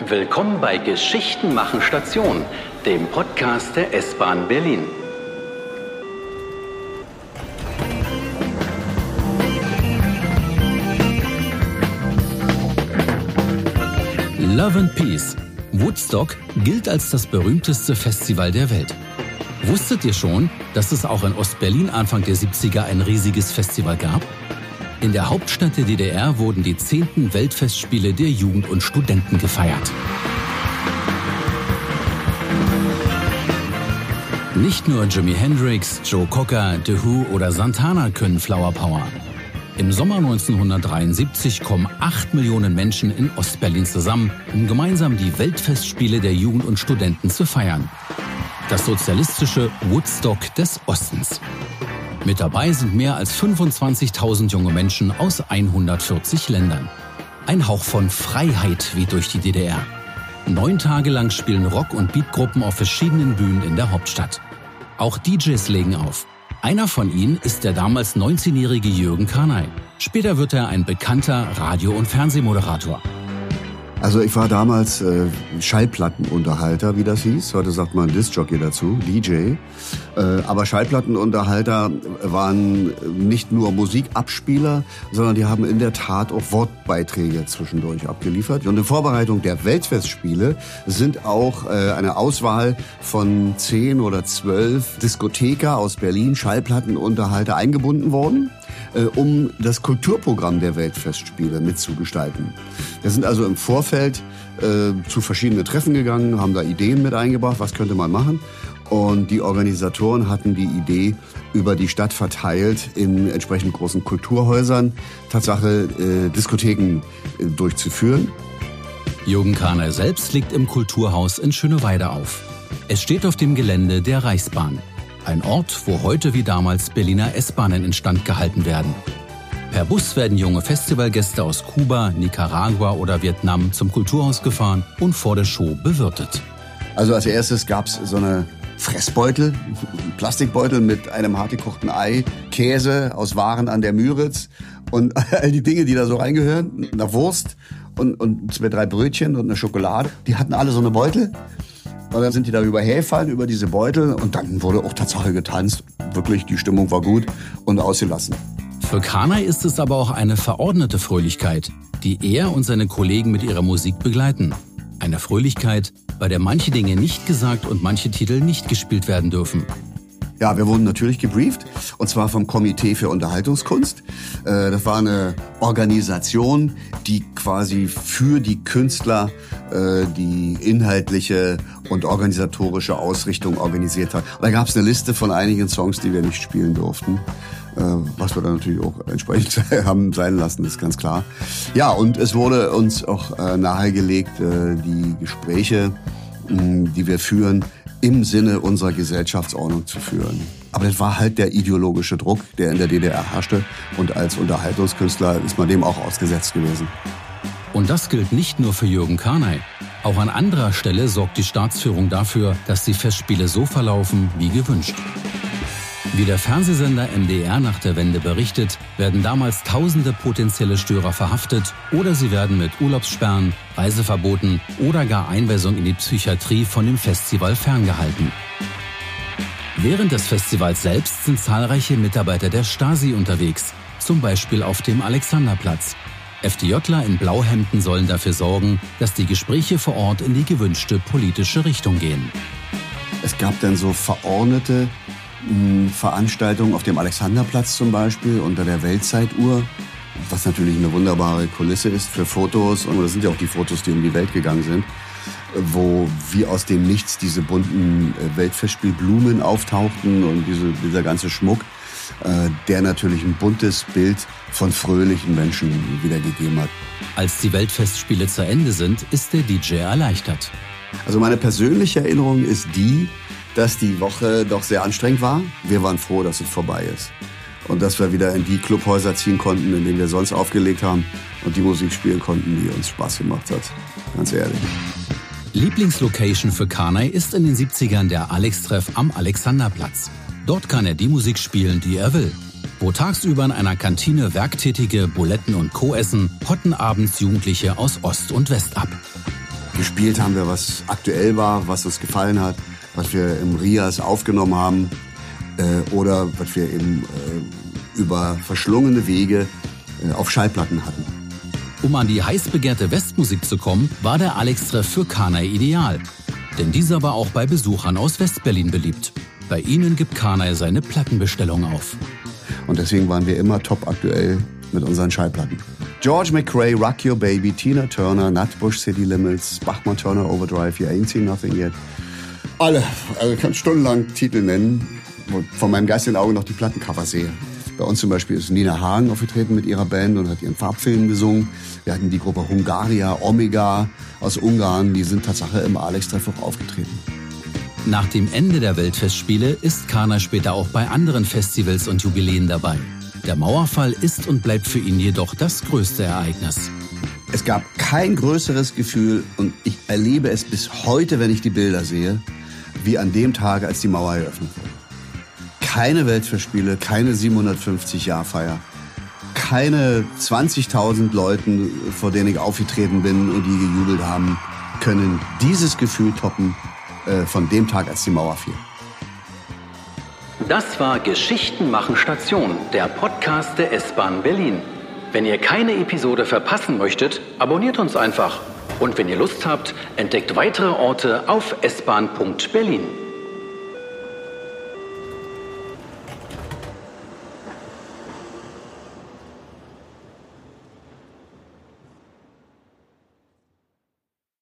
Willkommen bei Geschichten machen Station, dem Podcast der S-Bahn Berlin. Love and Peace. Woodstock gilt als das berühmteste Festival der Welt. Wusstet ihr schon, dass es auch in Ostberlin Anfang der 70er ein riesiges Festival gab? In der Hauptstadt der DDR wurden die 10. Weltfestspiele der Jugend und Studenten gefeiert. Nicht nur Jimi Hendrix, Joe Cocker, The Who oder Santana können Flower Power. Im Sommer 1973 kommen 8 Millionen Menschen in Ostberlin zusammen, um gemeinsam die Weltfestspiele der Jugend und Studenten zu feiern. Das sozialistische Woodstock des Ostens. Mit dabei sind mehr als 25.000 junge Menschen aus 140 Ländern. Ein Hauch von Freiheit weht durch die DDR. Neun Tage lang spielen Rock- und Beatgruppen auf verschiedenen Bühnen in der Hauptstadt. Auch DJs legen auf. Einer von ihnen ist der damals 19-jährige Jürgen Karnay. Später wird er ein bekannter Radio- und Fernsehmoderator. Also ich war damals äh, Schallplattenunterhalter, wie das hieß. Heute sagt man Discjockey dazu, DJ. Äh, aber Schallplattenunterhalter waren nicht nur Musikabspieler, sondern die haben in der Tat auch Wortbeiträge zwischendurch abgeliefert. Und in Vorbereitung der Weltfestspiele sind auch äh, eine Auswahl von zehn oder zwölf Diskotheker aus Berlin, Schallplattenunterhalter eingebunden worden um das Kulturprogramm der Weltfestspiele mitzugestalten. Wir sind also im Vorfeld äh, zu verschiedenen Treffen gegangen, haben da Ideen mit eingebracht, was könnte man machen. Und die Organisatoren hatten die Idee, über die Stadt verteilt in entsprechend großen Kulturhäusern Tatsache äh, Diskotheken äh, durchzuführen. Jürgen Kahner selbst liegt im Kulturhaus in Schöneweide auf. Es steht auf dem Gelände der Reichsbahn. Ein Ort, wo heute wie damals Berliner S-Bahnen instand gehalten werden. Per Bus werden junge Festivalgäste aus Kuba, Nicaragua oder Vietnam zum Kulturhaus gefahren und vor der Show bewirtet. Also als erstes gab es so eine Fressbeutel, Plastikbeutel mit einem hartgekochten Ei, Käse aus Waren an der Müritz und all die Dinge, die da so reingehören, eine Wurst und, und zwei, drei Brötchen und eine Schokolade. Die hatten alle so eine Beutel und dann sind die darüber hergefallen, über diese Beutel. Und dann wurde auch Tatsache getanzt. Wirklich, die Stimmung war gut und ausgelassen. Für Kanai ist es aber auch eine verordnete Fröhlichkeit, die er und seine Kollegen mit ihrer Musik begleiten. Eine Fröhlichkeit, bei der manche Dinge nicht gesagt und manche Titel nicht gespielt werden dürfen. Ja, wir wurden natürlich gebrieft und zwar vom Komitee für Unterhaltungskunst. Äh, das war eine Organisation, die quasi für die Künstler äh, die inhaltliche und organisatorische Ausrichtung organisiert hat. Da gab es eine Liste von einigen Songs, die wir nicht spielen durften. Äh, was wir dann natürlich auch entsprechend haben sein lassen, ist ganz klar. Ja, und es wurde uns auch nahegelegt, die Gespräche, die wir führen, im Sinne unserer Gesellschaftsordnung zu führen. Aber das war halt der ideologische Druck, der in der DDR herrschte. Und als Unterhaltungskünstler ist man dem auch ausgesetzt gewesen. Und das gilt nicht nur für Jürgen Karnay. Auch an anderer Stelle sorgt die Staatsführung dafür, dass die Festspiele so verlaufen wie gewünscht. Wie der Fernsehsender MDR nach der Wende berichtet, werden damals tausende potenzielle Störer verhaftet oder sie werden mit Urlaubssperren, Reiseverboten oder gar Einweisung in die Psychiatrie von dem Festival ferngehalten. Während des Festivals selbst sind zahlreiche Mitarbeiter der Stasi unterwegs, zum Beispiel auf dem Alexanderplatz. FDJler in Blauhemden sollen dafür sorgen, dass die Gespräche vor Ort in die gewünschte politische Richtung gehen. Es gab dann so verordnete Veranstaltungen auf dem Alexanderplatz zum Beispiel unter der Weltzeituhr, was natürlich eine wunderbare Kulisse ist für Fotos. Und das sind ja auch die Fotos, die um die Welt gegangen sind, wo wie aus dem Nichts diese bunten äh, Weltfestspielblumen auftauchten und diese, dieser ganze Schmuck, äh, der natürlich ein buntes Bild von fröhlichen Menschen wiedergegeben hat. Als die Weltfestspiele zu Ende sind, ist der DJ erleichtert. Also meine persönliche Erinnerung ist die, dass die Woche doch sehr anstrengend war. Wir waren froh, dass es vorbei ist. Und dass wir wieder in die Clubhäuser ziehen konnten, in denen wir sonst aufgelegt haben und die Musik spielen konnten, die uns Spaß gemacht hat. Ganz ehrlich. Lieblingslocation für Kanai ist in den 70ern der Alex-Treff am Alexanderplatz. Dort kann er die Musik spielen, die er will. Wo tagsüber in einer Kantine Werktätige Buletten und Co. essen, hotten abends Jugendliche aus Ost und West ab. gespielt haben wir, was aktuell war, was uns gefallen hat, was wir im Rias aufgenommen haben äh, oder was wir eben äh, über verschlungene Wege äh, auf Schallplatten hatten. Um an die heiß begehrte Westmusik zu kommen, war der Alex-Treff für Kanai ideal. Denn dieser war auch bei Besuchern aus Westberlin beliebt. Bei ihnen gibt Kanai seine Plattenbestellung auf. Und deswegen waren wir immer top aktuell mit unseren Schallplatten. George McRae, Rock Your Baby, Tina Turner, Nutbush City Limits, Bachmann Turner Overdrive, You Ain't Seen Nothing Yet. Alle, also ich kann stundenlang Titel nennen, wo von meinem geistigen Auge noch die Plattencover sehe. Bei uns zum Beispiel ist Nina Hagen aufgetreten mit ihrer Band und hat ihren Farbfilm gesungen. Wir hatten die Gruppe Hungaria, Omega aus Ungarn, die sind Tatsache im Alex-Treff auch aufgetreten. Nach dem Ende der Weltfestspiele ist Kana später auch bei anderen Festivals und Jubiläen dabei. Der Mauerfall ist und bleibt für ihn jedoch das größte Ereignis. Es gab kein größeres Gefühl und ich erlebe es bis heute, wenn ich die Bilder sehe, wie an dem Tag, als die Mauer eröffnet wurde keine Weltverspiele, keine 750-Jahr-Feier, keine 20.000 Leuten, vor denen ich aufgetreten bin und die gejubelt haben, können dieses Gefühl toppen äh, von dem Tag, als die Mauer fiel. Das war Geschichten machen Station, der Podcast der S-Bahn Berlin. Wenn ihr keine Episode verpassen möchtet, abonniert uns einfach. Und wenn ihr Lust habt, entdeckt weitere Orte auf s-bahn.berlin.